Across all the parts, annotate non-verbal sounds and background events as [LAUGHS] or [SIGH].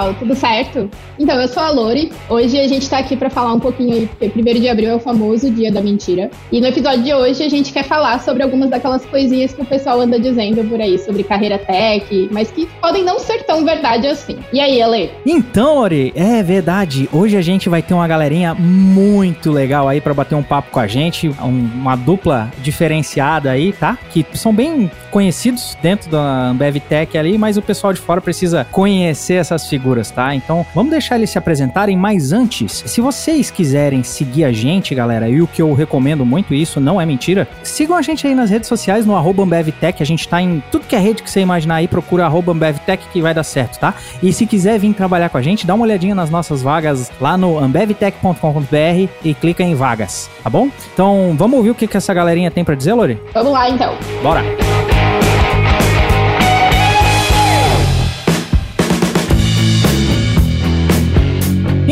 pessoal, tudo certo? Então, eu sou a Lori. Hoje a gente tá aqui para falar um pouquinho aí, porque 1 de abril é o famoso dia da mentira. E no episódio de hoje a gente quer falar sobre algumas daquelas coisinhas que o pessoal anda dizendo por aí, sobre carreira tech, mas que podem não ser tão verdade assim. E aí, Ale? Então, Lori, é verdade. Hoje a gente vai ter uma galerinha muito legal aí para bater um papo com a gente, uma dupla diferenciada aí, tá? Que são bem conhecidos dentro da Ambev Tech ali, mas o pessoal de fora precisa conhecer essas figuras, tá? Então, vamos deixar eles se apresentarem, mas antes, se vocês quiserem seguir a gente, galera, e o que eu recomendo muito, isso não é mentira, sigam a gente aí nas redes sociais, no arroba AmbevTech, a gente tá em tudo que é rede que você imaginar aí, procura arroba AmbevTech que vai dar certo, tá? E se quiser vir trabalhar com a gente, dá uma olhadinha nas nossas vagas lá no ambevtech.com.br e clica em vagas, tá bom? Então, vamos ouvir o que, que essa galerinha tem para dizer, Lori? Vamos lá, então. Bora!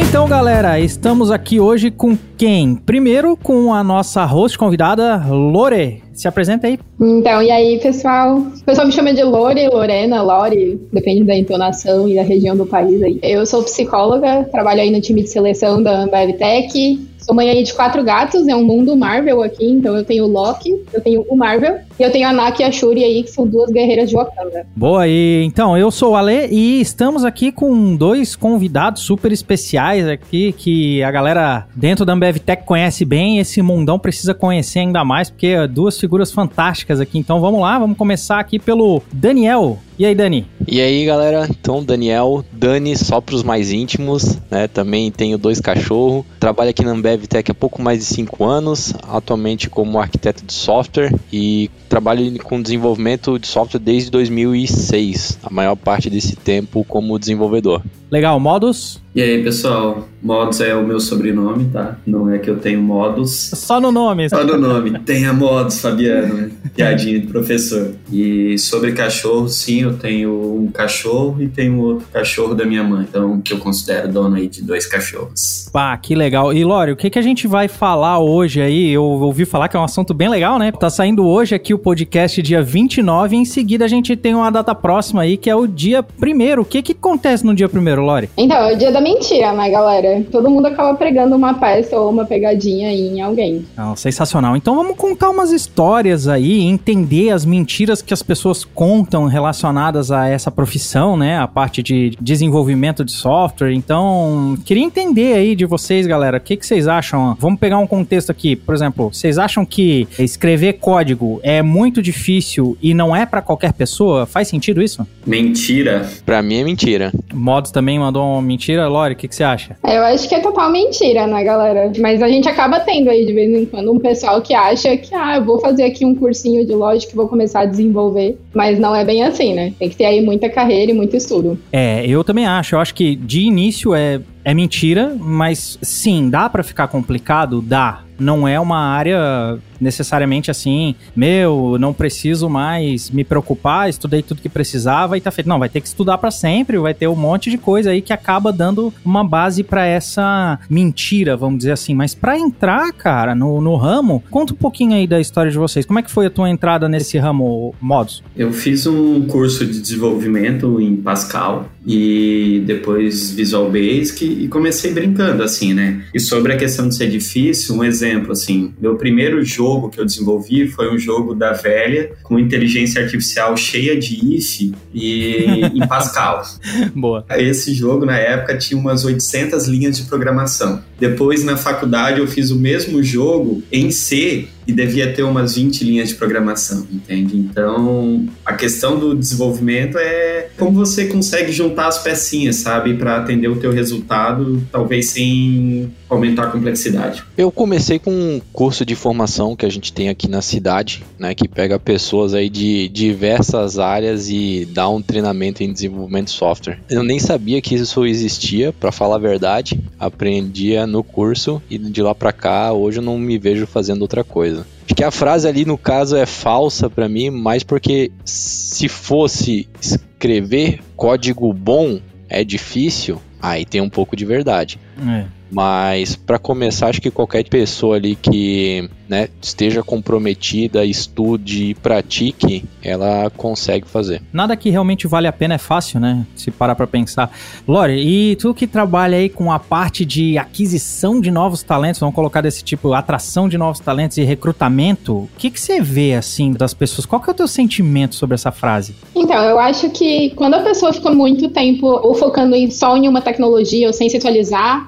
Então, galera, estamos aqui hoje com quem? Primeiro com a nossa host convidada, Lore. Se apresenta aí. Então, e aí, pessoal? O pessoal me chama de Lore, Lorena, Lore, depende da entonação e da região do país aí. Eu sou psicóloga, trabalho aí no time de seleção da Ambev Tech, Sou mãe aí de quatro gatos, é um mundo Marvel aqui, então eu tenho o Loki, eu tenho o Marvel, e eu tenho a Naki e a Shuri aí, que são duas guerreiras de Wakanda. Boa, e então, eu sou o Ale e estamos aqui com dois convidados super especiais aqui, que a galera dentro da Ambev Tech conhece bem, esse mundão precisa conhecer ainda mais, porque é duas figuras fantásticas aqui. Então vamos lá, vamos começar aqui pelo Daniel. E aí, Dani? E aí, galera? Então, Daniel, Dani, só para os mais íntimos, né? Também tenho dois cachorros. Trabalho aqui na Ambev Tech há pouco mais de cinco anos, atualmente como arquiteto de software e trabalho com desenvolvimento de software desde 2006, a maior parte desse tempo como desenvolvedor. Legal, Modus? E aí, pessoal? Modus é o meu sobrenome, tá? Não é que eu tenho Modus. Só no nome. Só no nome. Tenha Modus, Fabiano. Né? Piadinha de professor. E sobre cachorro, sim, eu tenho um cachorro e tenho outro cachorro da minha mãe. Então, que eu considero dono aí de dois cachorros. Pá, que legal. E, Lório, o que, que a gente vai falar hoje aí? Eu ouvi falar que é um assunto bem legal, né? Tá saindo hoje aqui o podcast dia 29 e em seguida a gente tem uma data próxima aí, que é o dia primeiro. O que que acontece no dia primeiro? Lore? Então, é o dia da mentira, né, galera? Todo mundo acaba pregando uma peça ou uma pegadinha aí em alguém. Não, sensacional. Então vamos contar umas histórias aí, entender as mentiras que as pessoas contam relacionadas a essa profissão, né? A parte de desenvolvimento de software. Então, queria entender aí de vocês, galera, o que, que vocês acham? Vamos pegar um contexto aqui. Por exemplo, vocês acham que escrever código é muito difícil e não é para qualquer pessoa? Faz sentido isso? Mentira. Para mim é mentira. Modos também também mandou uma mentira. Lore, o que, que você acha? Eu acho que é total mentira, né, galera? Mas a gente acaba tendo aí de vez em quando um pessoal que acha que, ah, eu vou fazer aqui um cursinho de lógica e vou começar a desenvolver. Mas não é bem assim, né? Tem que ter aí muita carreira e muito estudo. É, eu também acho. Eu acho que de início é, é mentira, mas sim, dá para ficar complicado? Dá não é uma área necessariamente assim, meu, não preciso mais me preocupar, estudei tudo que precisava e tá feito. Não, vai ter que estudar para sempre, vai ter um monte de coisa aí que acaba dando uma base para essa mentira, vamos dizer assim. Mas para entrar, cara, no, no ramo, conta um pouquinho aí da história de vocês. Como é que foi a tua entrada nesse ramo, Modos? Eu fiz um curso de desenvolvimento em Pascal e depois Visual Basic e comecei brincando assim, né? E sobre a questão de ser difícil, um exemplo assim, meu primeiro jogo que eu desenvolvi foi um jogo da velha com inteligência artificial cheia de if e [LAUGHS] em Pascal. Boa. Esse jogo na época tinha umas 800 linhas de programação. Depois na faculdade eu fiz o mesmo jogo em C e devia ter umas 20 linhas de programação, entende? Então, a questão do desenvolvimento é como você consegue juntar as pecinhas, sabe, para atender o teu resultado, talvez sem aumentar a complexidade. Eu comecei com um curso de formação que a gente tem aqui na cidade, né, que pega pessoas aí de diversas áreas e dá um treinamento em desenvolvimento de software. Eu nem sabia que isso existia, para falar a verdade. Aprendia no curso e de lá para cá, hoje eu não me vejo fazendo outra coisa. Acho que a frase ali no caso é falsa para mim, mais porque se fosse escrever código bom é difícil, aí tem um pouco de verdade. É. Mas para começar, acho que qualquer pessoa ali que né, esteja comprometida, estude e pratique, ela consegue fazer. Nada que realmente vale a pena é fácil, né? Se parar para pensar. Lore, e tu que trabalha aí com a parte de aquisição de novos talentos, vamos colocar desse tipo, atração de novos talentos e recrutamento, o que, que você vê assim das pessoas? Qual que é o teu sentimento sobre essa frase? Então, eu acho que quando a pessoa fica muito tempo ou focando em só em uma tecnologia ou sem se atualizar,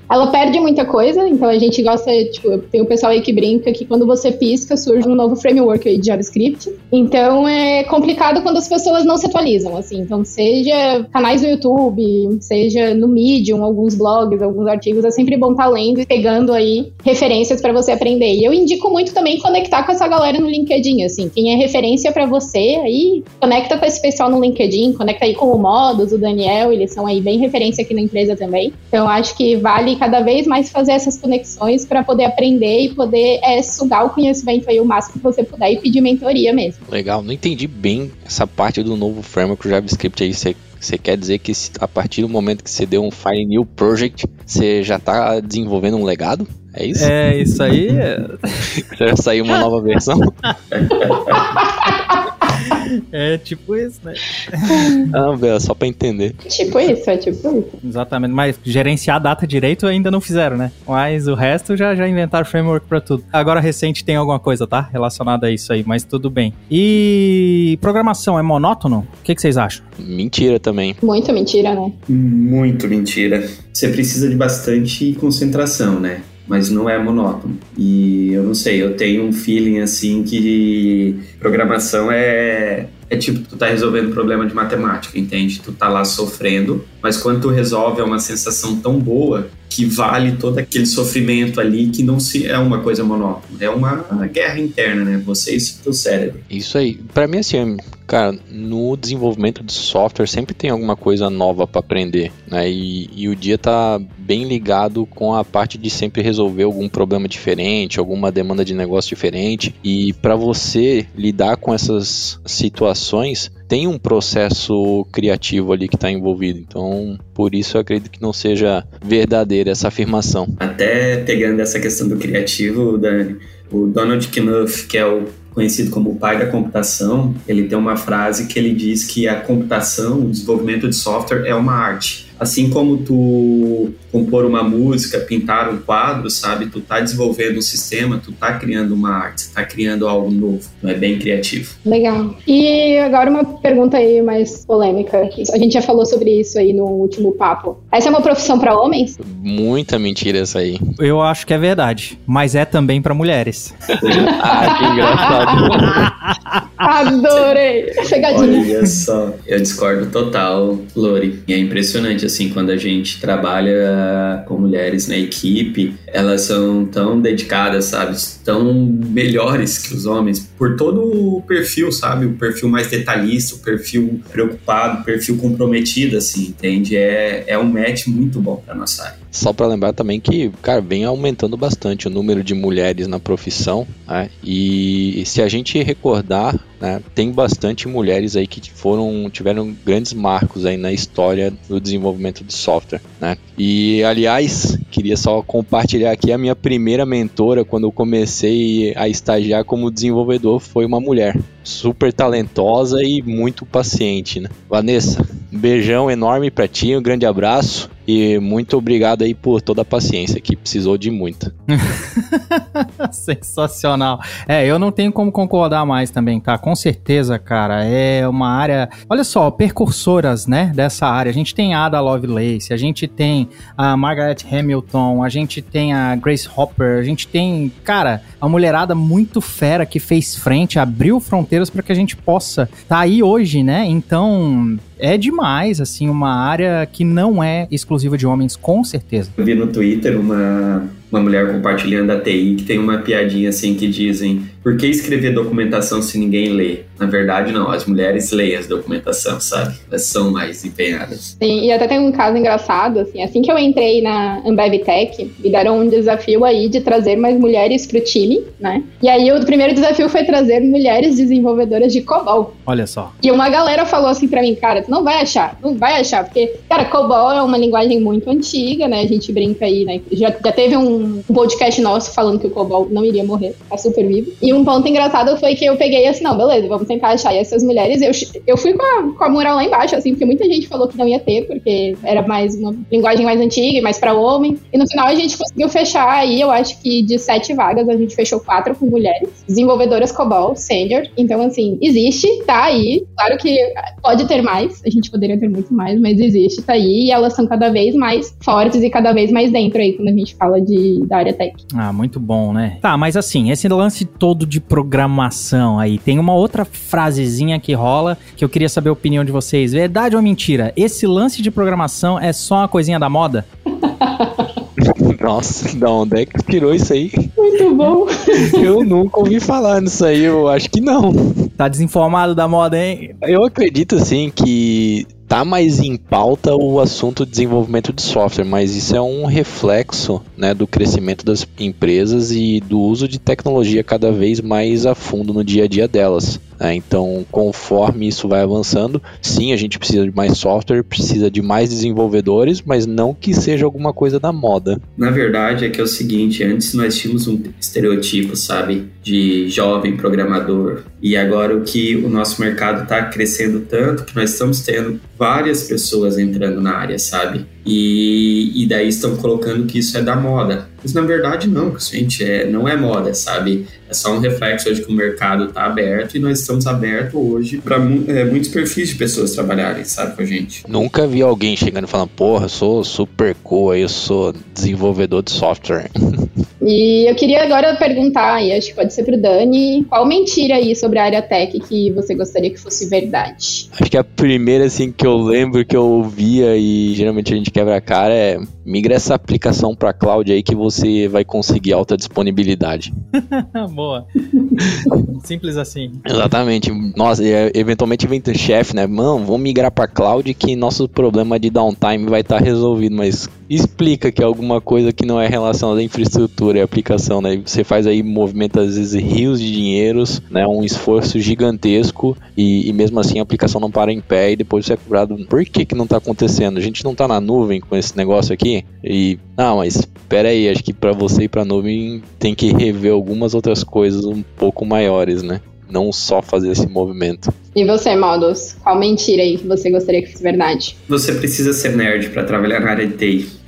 ela perde muita coisa, então a gente gosta, tipo, tem o pessoal aí que brinca que quando você pisca surge um novo framework aí de JavaScript. Então é complicado quando as pessoas não se atualizam, assim. Então, seja canais do YouTube, seja no Medium, alguns blogs, alguns artigos, é sempre bom estar tá lendo e pegando aí referências para você aprender. E eu indico muito também conectar com essa galera no LinkedIn, assim. Quem é referência para você, aí conecta com esse pessoal no LinkedIn, conecta aí com o Modus, o Daniel, eles são aí bem referência aqui na empresa também. Então, acho que vale cada vez mais fazer essas conexões para poder aprender e poder é, sugar o conhecimento aí o máximo que você puder e pedir mentoria mesmo. Legal, não entendi bem essa parte do novo framework JavaScript aí. Você você quer dizer que a partir do momento que você deu um File New Project, você já está desenvolvendo um legado? É isso? É, isso aí. É... [LAUGHS] já saiu uma nova versão? [LAUGHS] [LAUGHS] É tipo isso, né? [LAUGHS] Ah, velho, só pra entender. Tipo isso, é tipo isso. Exatamente, mas gerenciar a data direito ainda não fizeram, né? Mas o resto já, já inventaram framework pra tudo. Agora recente tem alguma coisa, tá? Relacionada a isso aí, mas tudo bem. E programação é monótono? O que, que vocês acham? Mentira também. Muito mentira, né? Muito mentira. Você precisa de bastante concentração, né? Mas não é monótono. E eu não sei, eu tenho um feeling assim que programação é é tipo tu tá resolvendo problema de matemática, entende? Tu tá lá sofrendo, mas quando tu resolve é uma sensação tão boa que vale todo aquele sofrimento ali que não se é uma coisa monótona, é uma, guerra interna, né? Você e o teu cérebro. Isso aí. Para mim assim, cara, no desenvolvimento de software sempre tem alguma coisa nova para aprender, né? E, e, o dia tá bem ligado com a parte de sempre resolver algum problema diferente, alguma demanda de negócio diferente. E para você lidar com essas situações, tem um processo criativo ali que está envolvido. Então, por isso eu acredito que não seja verdadeira essa afirmação. Até pegando essa questão do criativo, Dani, o Donald Knuth, que é o conhecido como o pai da computação, ele tem uma frase que ele diz que a computação, o desenvolvimento de software é uma arte. Assim como tu compor uma música, pintar um quadro, sabe? Tu tá desenvolvendo um sistema, tu tá criando uma arte, tá criando algo novo. Não é bem criativo. Legal. E agora uma pergunta aí mais polêmica. A gente já falou sobre isso aí no último papo. Essa é uma profissão para homens? Muita mentira essa aí. Eu acho que é verdade, mas é também para mulheres. [LAUGHS] ah, que engraçado. Adorei. Pegadinha. Olha só, eu discordo total, Lori. E é impressionante assim quando a gente trabalha com mulheres na equipe, elas são tão dedicadas, sabe? Tão melhores que os homens por todo o perfil, sabe? O perfil mais detalhista, o perfil preocupado, o perfil comprometido, assim, entende? É, é um match muito bom para nossa área. Só para lembrar também que, cara, vem aumentando bastante o número de mulheres na profissão, né? E se a gente recordar, né, tem bastante mulheres aí que foram tiveram grandes marcos aí na história do desenvolvimento de software, né? E aliás, queria só compartilhar aqui a minha primeira mentora quando eu comecei a estagiar como desenvolvedor foi uma mulher, super talentosa e muito paciente, né? Vanessa, um beijão enorme para ti, um grande abraço e muito obrigado aí por toda a paciência, que precisou de muita. [LAUGHS] Sensacional. É, eu não tenho como concordar mais também, tá? Com certeza, cara, é uma área. Olha só, percursoras, né, dessa área. A gente tem a Ada Lovelace, a gente tem a Margaret Hamilton, a gente tem a Grace Hopper, a gente tem, cara, a mulherada muito fera que fez frente, abriu fronteiras para que a gente possa estar tá aí hoje, né? Então, é demais, assim, uma área que não é exclusiva de homens, com certeza. Eu vi no Twitter uma, uma mulher compartilhando a TI que tem uma piadinha assim que dizem por que escrever documentação se ninguém lê? Na verdade, não. As mulheres leem as documentação, sabe? Elas são mais empenhadas. Sim, e até tem um caso engraçado, assim, assim que eu entrei na Ambev Tech, me deram um desafio aí de trazer mais mulheres pro time, né? E aí o primeiro desafio foi trazer mulheres desenvolvedoras de COBOL. Olha só. E uma galera falou assim pra mim, cara, tu não vai achar, não vai achar, porque, cara, COBOL é uma linguagem muito antiga, né? A gente brinca aí, né? Já, já teve um podcast nosso falando que o COBOL não iria morrer, tá super vivo. E um ponto engraçado foi que eu peguei assim, não, beleza, vamos tentar achar essas mulheres. Eu, eu fui com a, com a moral lá embaixo, assim, porque muita gente falou que não ia ter, porque era mais uma linguagem mais antiga e mais para homem. E no final a gente conseguiu fechar aí, eu acho que de sete vagas, a gente fechou quatro com mulheres, desenvolvedoras COBOL, senior. Então, assim, existe, tá aí. Claro que pode ter mais, a gente poderia ter muito mais, mas existe, tá aí. E elas são cada vez mais fortes e cada vez mais dentro aí, quando a gente fala de, da área tech. Ah, muito bom, né? Tá, mas assim, esse lance todo de programação aí, tem uma outra frasezinha que rola que eu queria saber a opinião de vocês. Verdade ou mentira? Esse lance de programação é só uma coisinha da moda? [LAUGHS] Nossa, da onde é que tirou isso aí? Muito bom. [LAUGHS] Eu nunca ouvi falar nisso aí, eu acho que não. Tá desinformado da moda, hein? Eu acredito, assim, que tá mais em pauta o assunto de desenvolvimento de software, mas isso é um reflexo né, do crescimento das empresas e do uso de tecnologia cada vez mais a fundo no dia a dia delas. Né? Então, conforme isso vai avançando, sim, a gente precisa de mais software, precisa de mais desenvolvedores, mas não que seja alguma coisa da moda. Na verdade, é que é o seguinte: antes nós tínhamos um estereotipo, sabe, de jovem programador, e agora o que o nosso mercado está crescendo tanto que nós estamos tendo várias pessoas entrando na área, sabe? E, e daí estão colocando que isso é da moda. Mas na verdade não, gente, é, não é moda, sabe? É só um reflexo de que o mercado está aberto e nós estamos abertos hoje para é, muitos perfis de pessoas trabalharem, sabe, com a gente. Nunca vi alguém chegando e falando, porra, eu sou super cool, eu sou desenvolvedor de software. [LAUGHS] E eu queria agora perguntar, e acho que pode ser pro Dani, qual mentira aí sobre a área tech que você gostaria que fosse verdade? Acho que a primeira, assim, que eu lembro que eu ouvia e geralmente a gente quebra a cara é migra essa aplicação para cloud aí que você vai conseguir alta disponibilidade. [LAUGHS] Boa. Simples assim. Exatamente. Nossa, e eventualmente vem o chefe, né? Mano, vamos migrar para cloud que nosso problema de downtime vai estar tá resolvido, mas explica que é alguma coisa que não é relacionada à infraestrutura e aplicação, né? Você faz aí movimento às vezes rios de dinheiros, né? Um esforço gigantesco e, e mesmo assim a aplicação não para em pé e depois você é cobrado. Por que que não está acontecendo? A gente não está na nuvem com esse negócio aqui e não, mas espera aí, acho que para você ir para nuvem tem que rever algumas outras coisas um pouco maiores, né? Não só fazer esse movimento. E você, Modus? Qual mentira aí que você gostaria que fosse verdade? Você precisa ser nerd para trabalhar na área de TI. [LAUGHS]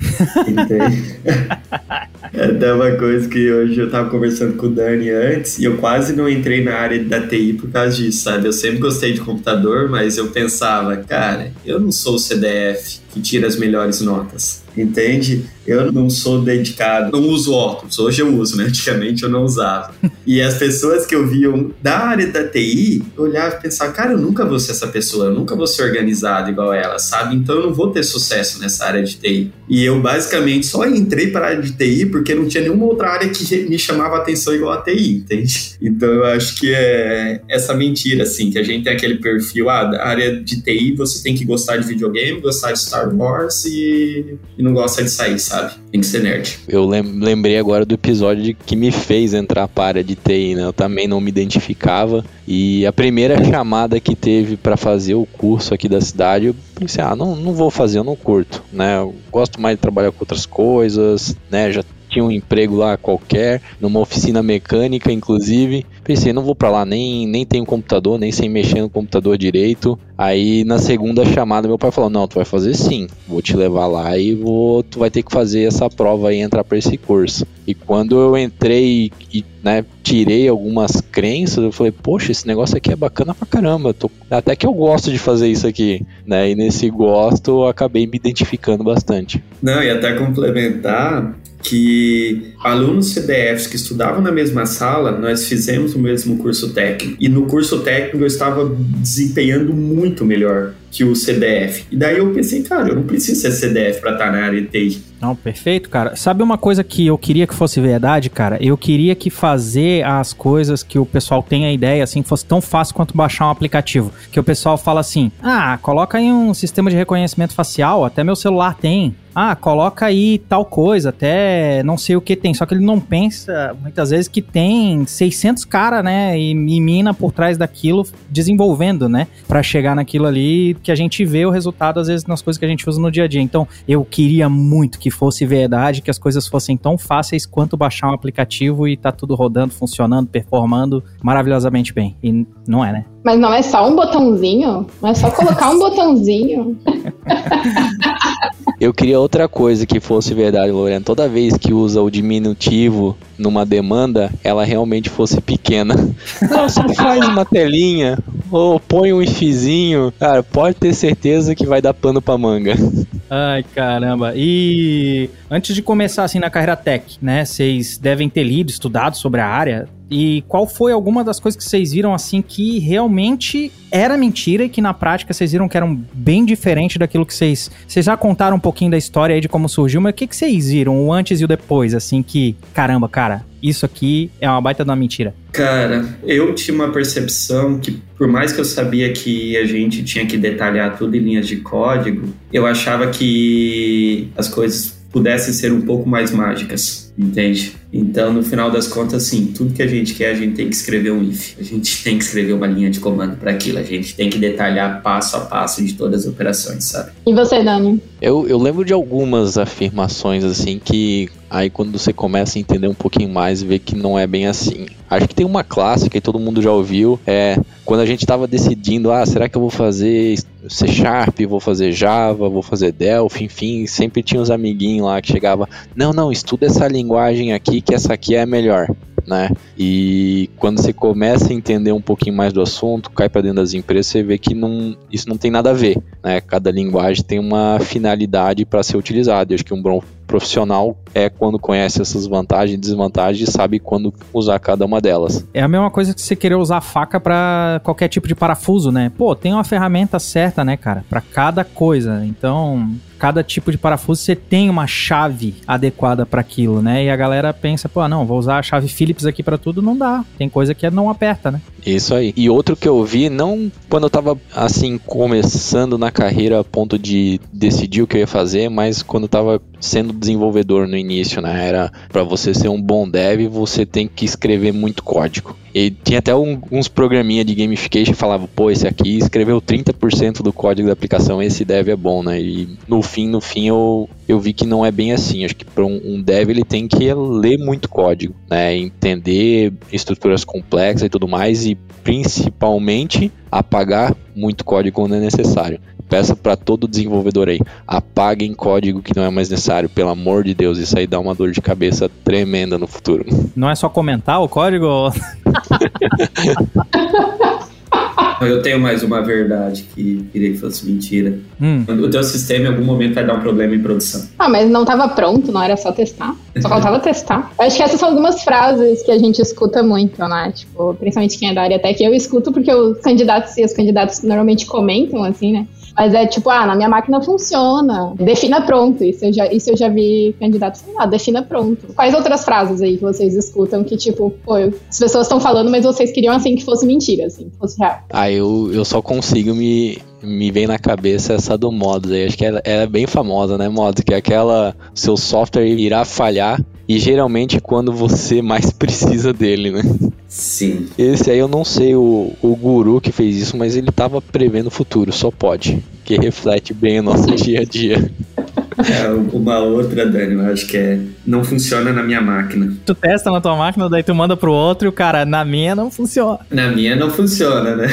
[LAUGHS] [LAUGHS] é até uma coisa que hoje eu tava conversando com o Dani antes e eu quase não entrei na área da TI por causa disso, sabe? Eu sempre gostei de computador, mas eu pensava, cara, eu não sou o CDF que tira as melhores notas. Entende? Eu não sou dedicado, não uso óculos. Hoje eu uso, né? Antigamente eu não usava. [LAUGHS] E as pessoas que eu viam da área da TI, eu olhava e pensava, cara, eu nunca vou ser essa pessoa, eu nunca vou ser organizado igual ela, sabe? Então eu não vou ter sucesso nessa área de TI. E eu basicamente só entrei para a área de TI porque não tinha nenhuma outra área que me chamava atenção igual a TI, entende? Então eu acho que é essa mentira, assim, que a gente tem aquele perfil, ah, da área de TI você tem que gostar de videogame, gostar de Star Wars e, e não gosta de sair, sabe? Tem que ser nerd. Eu lembrei agora do episódio que me fez entrar para a área de TI, né? Eu também não me identificava e a primeira [LAUGHS] chamada que teve para fazer o curso aqui da cidade, eu pensei, ah, não, não vou fazer, eu não curto, né? Eu gosto mais de trabalhar com outras coisas, né? Já tinha um emprego lá qualquer, numa oficina mecânica, inclusive. Pensei, não vou para lá, nem, nem tenho computador, nem sei mexer no computador direito. Aí na segunda chamada meu pai falou: "Não, tu vai fazer sim. Vou te levar lá e vou tu vai ter que fazer essa prova e entrar para esse curso". E quando eu entrei e, né, tirei algumas crenças, eu falei: "Poxa, esse negócio aqui é bacana pra caramba. Tô, até que eu gosto de fazer isso aqui", né? E nesse gosto eu acabei me identificando bastante. Não, e até complementar, que alunos CDFs que estudavam na mesma sala, nós fizemos o mesmo curso técnico. E no curso técnico eu estava desempenhando muito melhor que o CDF. E daí eu pensei, cara, eu não preciso ser CDF para estar na área de TI. Não, perfeito, cara. Sabe uma coisa que eu queria que fosse verdade, cara? Eu queria que fazer as coisas que o pessoal tem a ideia, assim, fosse tão fácil quanto baixar um aplicativo. Que o pessoal fala assim: ah, coloca aí um sistema de reconhecimento facial, até meu celular tem ah, coloca aí tal coisa, até não sei o que tem. Só que ele não pensa, muitas vezes, que tem 600 cara, né, e, e mina por trás daquilo desenvolvendo, né, para chegar naquilo ali que a gente vê o resultado, às vezes, nas coisas que a gente usa no dia a dia. Então, eu queria muito que fosse verdade, que as coisas fossem tão fáceis quanto baixar um aplicativo e tá tudo rodando, funcionando, performando maravilhosamente bem. E não é, né? Mas não é só um botãozinho? Não é só colocar um [LAUGHS] botãozinho? [LAUGHS] Eu queria outra coisa que fosse verdade, Lorena. Toda vez que usa o diminutivo numa demanda, ela realmente fosse pequena. [LAUGHS] Não, só faz uma telinha ou põe um ifzinho. Cara, pode ter certeza que vai dar pano pra manga. Ai, caramba. E antes de começar assim na carreira tech, né? Vocês devem ter lido, estudado sobre a área. E qual foi alguma das coisas que vocês viram assim que realmente era mentira e que na prática vocês viram que eram bem diferente daquilo que vocês. Vocês já contaram um pouquinho da história aí de como surgiu, mas o que, que vocês viram, o antes e o depois, assim, que, caramba, cara, isso aqui é uma baita de uma mentira? Cara, eu tinha uma percepção que, por mais que eu sabia que a gente tinha que detalhar tudo em linhas de código, eu achava que as coisas pudessem ser um pouco mais mágicas, entende? Então, no final das contas, sim, tudo que a gente quer, a gente tem que escrever um if. A gente tem que escrever uma linha de comando para aquilo. A gente tem que detalhar passo a passo de todas as operações, sabe? E você, Dani? Eu, eu lembro de algumas afirmações, assim, que aí quando você começa a entender um pouquinho mais, vê que não é bem assim. Acho que tem uma clássica e todo mundo já ouviu, é quando a gente estava decidindo, ah, será que eu vou fazer C Sharp, vou fazer Java, vou fazer Delphi, enfim, sempre tinha uns amiguinhos lá que chegava, não, não, estuda essa linguagem aqui que essa aqui é a melhor. Né? E quando você começa a entender um pouquinho mais do assunto, cai para dentro das empresas, você vê que não, isso não tem nada a ver, né? Cada linguagem tem uma finalidade para ser utilizada. Eu acho que um bom profissional é quando conhece essas vantagens e desvantagens e sabe quando usar cada uma delas. É a mesma coisa que você querer usar faca para qualquer tipo de parafuso, né? Pô, tem uma ferramenta certa, né, cara, para cada coisa. Então, cada tipo de parafuso você tem uma chave adequada para aquilo, né? E a galera pensa, pô, não, vou usar a chave Phillips aqui para tudo, não dá. Tem coisa que não aperta, né? Isso aí. E outro que eu vi, não quando eu tava assim começando na carreira a ponto de decidir o que eu ia fazer, mas quando eu tava sendo desenvolvedor no início, né? Era para você ser um bom dev, você tem que escrever muito código. E tinha até um, uns programinha de gamification que falava, pô, esse aqui escreveu 30% do código da aplicação, esse dev é bom, né? E no fim, no fim eu, eu vi que não é bem assim. Acho que para um, um, dev ele tem que ler muito código, né? Entender estruturas complexas e tudo mais e principalmente apagar muito código quando é necessário. Peço para todo desenvolvedor aí, apaguem código que não é mais necessário, pelo amor de Deus, isso aí dá uma dor de cabeça tremenda no futuro. Não é só comentar o código? [LAUGHS] Eu tenho mais uma verdade que queria que fosse mentira. Hum. O teu sistema em algum momento vai dar um problema em produção. Ah, mas não estava pronto, não era só testar. Só faltava [LAUGHS] testar. Eu acho que essas são algumas frases que a gente escuta muito, né? Tipo, principalmente quem é da área até que eu escuto porque os candidatos e os candidatos normalmente comentam, assim, né? Mas é tipo, ah, na minha máquina funciona. Defina pronto. Isso eu já, isso eu já vi candidatos falando, ah, defina pronto. Quais outras frases aí que vocês escutam que, tipo, pô, as pessoas estão falando, mas vocês queriam assim que fosse mentira, assim, que fosse real? Ah, eu, eu só consigo me, me vem na cabeça essa do Mods aí. Acho que ela, ela, é bem famosa, né, Mods? Que é aquela. Seu software irá falhar e geralmente quando você mais [LAUGHS] precisa dele, né? Sim. Esse aí eu não sei o, o guru que fez isso, mas ele tava prevendo o futuro, só pode. Que reflete bem o nosso [LAUGHS] dia a dia. É, uma outra, Dani, eu acho que é. Não funciona na minha máquina. Tu testa na tua máquina, daí tu manda pro outro e o cara, na minha não funciona. Na minha não funciona, né?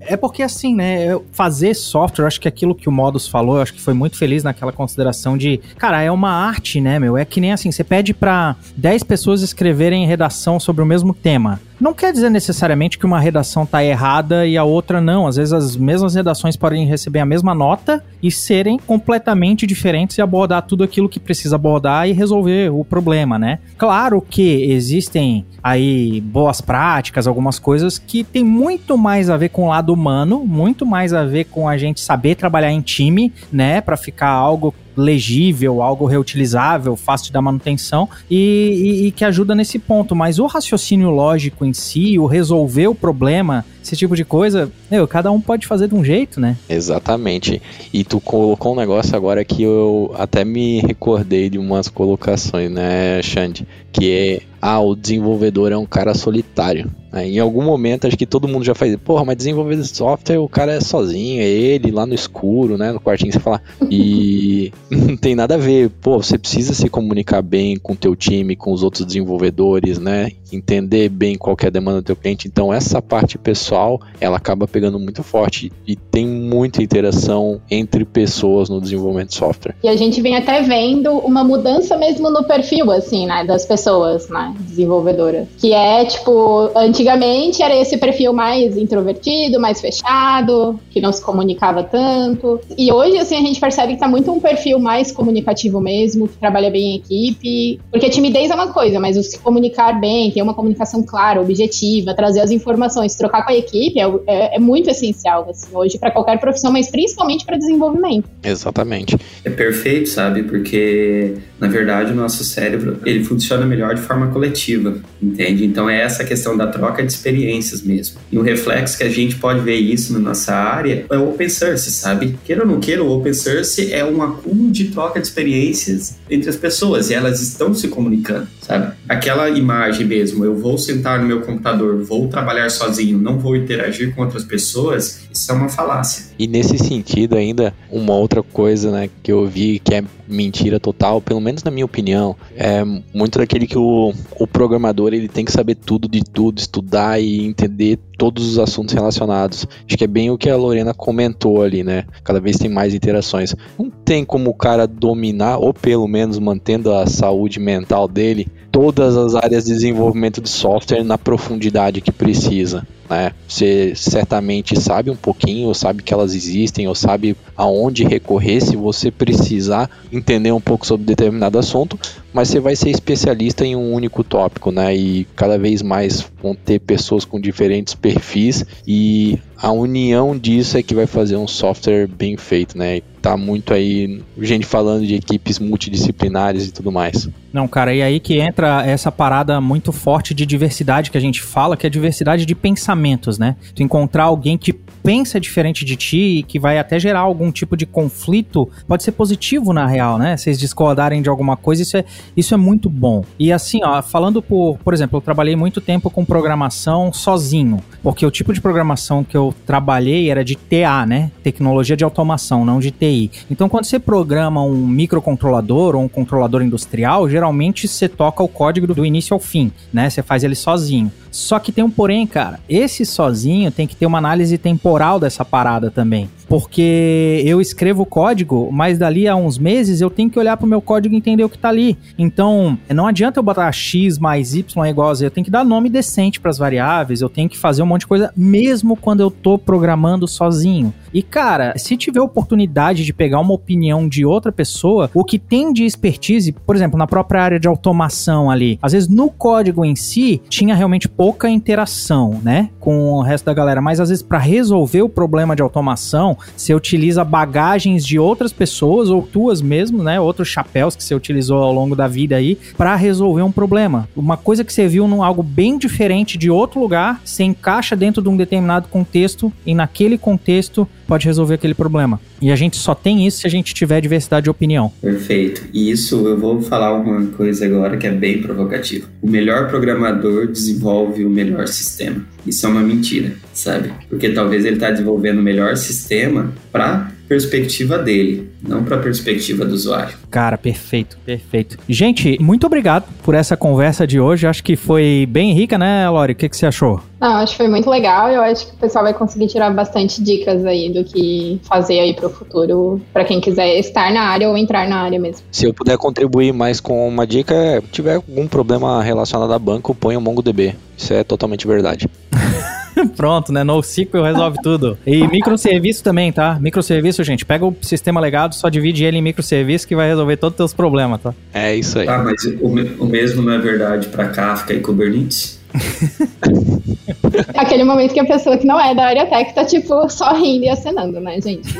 é porque assim, né? Fazer software, acho que aquilo que o Modus falou, eu acho que foi muito feliz naquela consideração de, cara, é uma arte, né, meu? É que nem assim, você pede para 10 pessoas escreverem redação sobre o mesmo tema. Não quer dizer necessariamente que uma redação tá errada e a outra não. Às vezes as mesmas redações podem receber a mesma nota e serem completamente diferentes e abordar tudo aquilo aquilo que precisa abordar e resolver o problema, né? Claro que existem aí boas práticas, algumas coisas que tem muito mais a ver com o lado humano, muito mais a ver com a gente saber trabalhar em time, né, para ficar algo legível, algo reutilizável, fácil dar manutenção e, e, e, que ajuda nesse ponto. Mas o raciocínio lógico em si, o resolver o problema, esse tipo de coisa, meu, cada um pode fazer de um jeito, né? Exatamente. E tu colocou um negócio agora que eu até me recordei de umas colocações, né, Xande? Que é, ah, o desenvolvedor é um cara solitário. Né? Em algum momento, acho que todo mundo já faz, porra, mas desenvolver software, o cara é sozinho, é ele lá no escuro, né, no quartinho, você fala. E [LAUGHS] não tem nada a ver. Pô, você precisa se comunicar bem com o teu time, com os outros desenvolvedores, né? Entender bem qual é a demanda do teu cliente. Então, essa parte pessoal, ela acaba pegando muito forte e tem muita interação entre pessoas no desenvolvimento de software. E a gente vem até vendo uma mudança mesmo no perfil, assim, né, das pessoas, né, desenvolvedoras. Que é, tipo, antigamente era esse perfil mais introvertido, mais fechado, que não se comunicava tanto. E hoje, assim, a gente percebe que tá muito um perfil mais comunicativo mesmo, que trabalha bem em equipe. Porque timidez é uma coisa, mas o se comunicar bem, ter uma comunicação clara, objetiva, trazer as informações, trocar com a equipe é, é, é muito essencial, assim, hoje para qualquer profissão, mas principalmente para desenvolvimento. Exatamente. É perfeito, sabe? Porque, na verdade, o nosso cérebro, ele funciona melhor de forma coletiva, entende? Então é essa questão da troca de experiências mesmo. E o reflexo que a gente pode ver isso na nossa área é o open source, sabe? Queira ou não queira, o open source é um acúmulo de troca de experiências entre as pessoas e elas estão se comunicando, sabe? Aquela imagem mesmo, eu vou sentar no meu computador, vou trabalhar sozinho, não vou interagir com outras pessoas, isso é uma falácia. E nesse sentido ainda, uma outra coisa, né, que eu vi que é mentira total, pelo menos na minha opinião, é muito daquele que o, o programador ele tem que saber tudo de tudo, estudar e entender todos os assuntos relacionados. Acho que é bem o que a Lorena comentou ali, né? Cada vez tem mais interações. Não tem como o cara dominar, ou pelo menos mantendo a saúde mental dele, todas as áreas de desenvolvimento de software na profundidade que precisa. Né? Você certamente sabe um pouquinho, ou sabe que elas existem, ou sabe aonde recorrer se você precisar entender um pouco sobre determinado assunto, mas você vai ser especialista em um único tópico, né? E cada vez mais vão ter pessoas com diferentes perfis e a união disso é que vai fazer um software bem feito, né? Tá muito aí gente falando de equipes multidisciplinares e tudo mais. Não, cara, e aí que entra essa parada muito forte de diversidade que a gente fala, que é diversidade de pensamentos, né? Tu encontrar alguém que pensa diferente de ti e que vai até gerar algum tipo de conflito, pode ser positivo na real, né? Vocês discordarem de alguma coisa, isso é, isso é muito bom. E assim, ó, falando por, por exemplo, eu trabalhei muito tempo com programação sozinho, porque o tipo de programação que eu trabalhei era de TA, né? Tecnologia de automação, não de TI. Então, quando você programa um microcontrolador ou um controlador industrial, geralmente você toca o código do início ao fim, né? Você faz ele sozinho. Só que tem um porém, cara. Esse sozinho tem que ter uma análise temporal dessa parada também. Porque eu escrevo código, mas dali a uns meses eu tenho que olhar pro meu código e entender o que tá ali. Então, não adianta eu botar x mais y igual a z. Eu tenho que dar nome decente para as variáveis, eu tenho que fazer um monte de coisa, mesmo quando eu tô programando sozinho. E, cara, se tiver oportunidade de pegar uma opinião de outra pessoa, o que tem de expertise, por exemplo, na própria área de automação ali, às vezes no código em si, tinha realmente pouca interação, né, com o resto da galera, mas às vezes para resolver o problema de automação, você utiliza bagagens de outras pessoas ou tuas mesmo, né, outros chapéus que você utilizou ao longo da vida aí para resolver um problema. Uma coisa que você viu num algo bem diferente de outro lugar, se encaixa dentro de um determinado contexto e naquele contexto pode resolver aquele problema. E a gente só tem isso se a gente tiver diversidade de opinião. Perfeito. E isso eu vou falar uma coisa agora que é bem provocativa. O melhor programador desenvolve o melhor sistema. Isso é uma mentira, sabe? Porque talvez ele está desenvolvendo o melhor sistema para perspectiva dele, não para a perspectiva do usuário. Cara, perfeito, perfeito. Gente, muito obrigado por essa conversa de hoje. Acho que foi bem rica, né, Lori? O que, que você achou? Não, acho que foi muito legal. Eu acho que o pessoal vai conseguir tirar bastante dicas aí do que fazer aí para o futuro, para quem quiser estar na área ou entrar na área mesmo. Se eu puder contribuir mais com uma dica, é, tiver algum problema relacionado a banco, põe o MongoDB. Isso é totalmente verdade. [LAUGHS] [LAUGHS] Pronto, né? NoSQL resolve tudo. E microserviço também, tá? Microserviço, gente, pega o sistema legado, só divide ele em microserviço que vai resolver todos os teus problemas, tá? É isso aí. Ah, mas o, o mesmo não é verdade para Kafka e Kubernetes? [LAUGHS] Aquele momento que a pessoa que não é da área tech tá, tipo, só rindo e acenando, né, gente? [LAUGHS]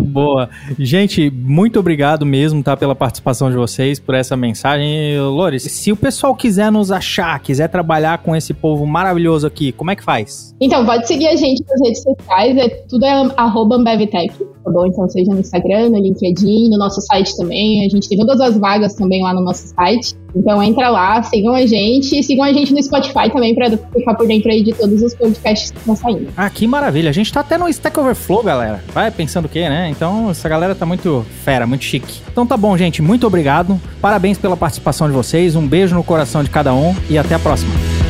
Boa. Gente, muito obrigado mesmo, tá, pela participação de vocês, por essa mensagem. Lores, se o pessoal quiser nos achar, quiser trabalhar com esse povo maravilhoso aqui, como é que faz? Então, pode seguir a gente nas redes sociais, é, tudo é arroba Ambevtech, tá? Então, seja no Instagram, no LinkedIn, no nosso site também. A gente tem todas as vagas também lá no nosso site. Então entra lá, sigam a gente e sigam a gente no Spotify também para ficar por dentro aí de todos os podcasts que estão saindo. Ah, que maravilha. A gente tá até no Stack Overflow, galera. Vai pensando o quê, né? Então essa galera tá muito fera, muito chique. Então tá bom, gente. Muito obrigado. Parabéns pela participação de vocês. Um beijo no coração de cada um e até a próxima.